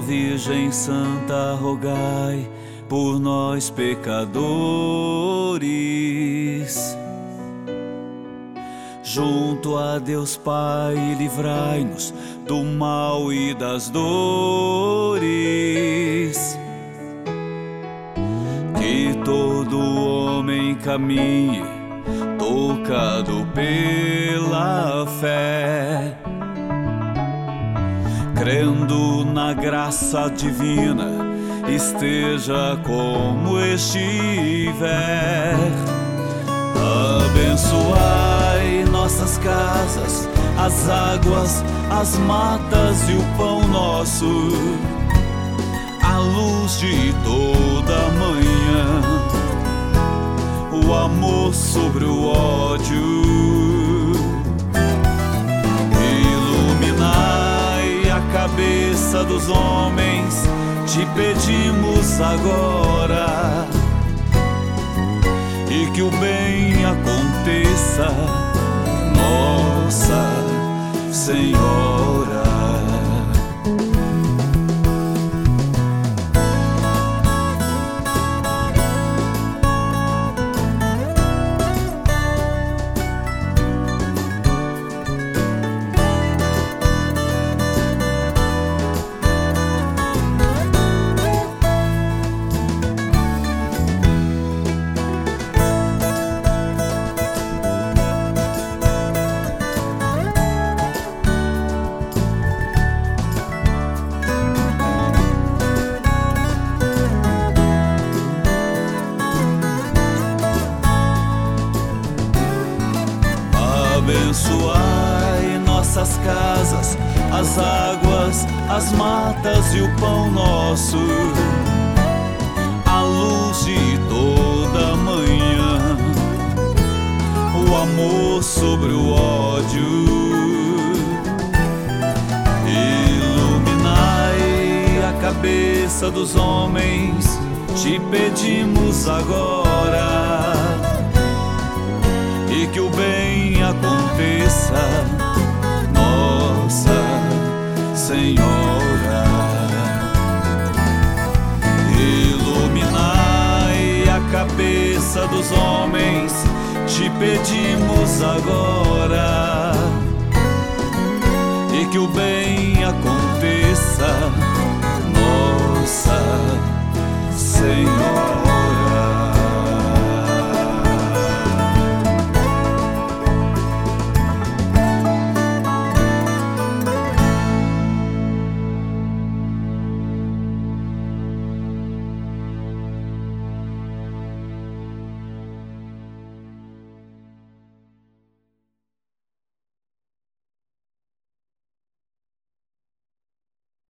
Virgem Santa, rogai por nós pecadores. Junto a Deus Pai, livrai-nos do mal e das dores. Que todo homem caminhe, tocado pela fé crendo na graça divina, esteja como estiver. Abençoai nossas casas, as águas, as matas e o pão nosso, a luz de toda manhã, o amor sobre o ódio dos homens, te pedimos agora. E que o bem aconteça, Nossa Senhora. Abençoai nossas casas, as águas, as matas e o pão nosso, a luz de toda manhã, o amor sobre o ódio. Iluminai a cabeça dos homens, te pedimos agora e que o bem aconteça, Nossa Senhora. Iluminai a cabeça dos homens, te pedimos agora, e que o bem aconteça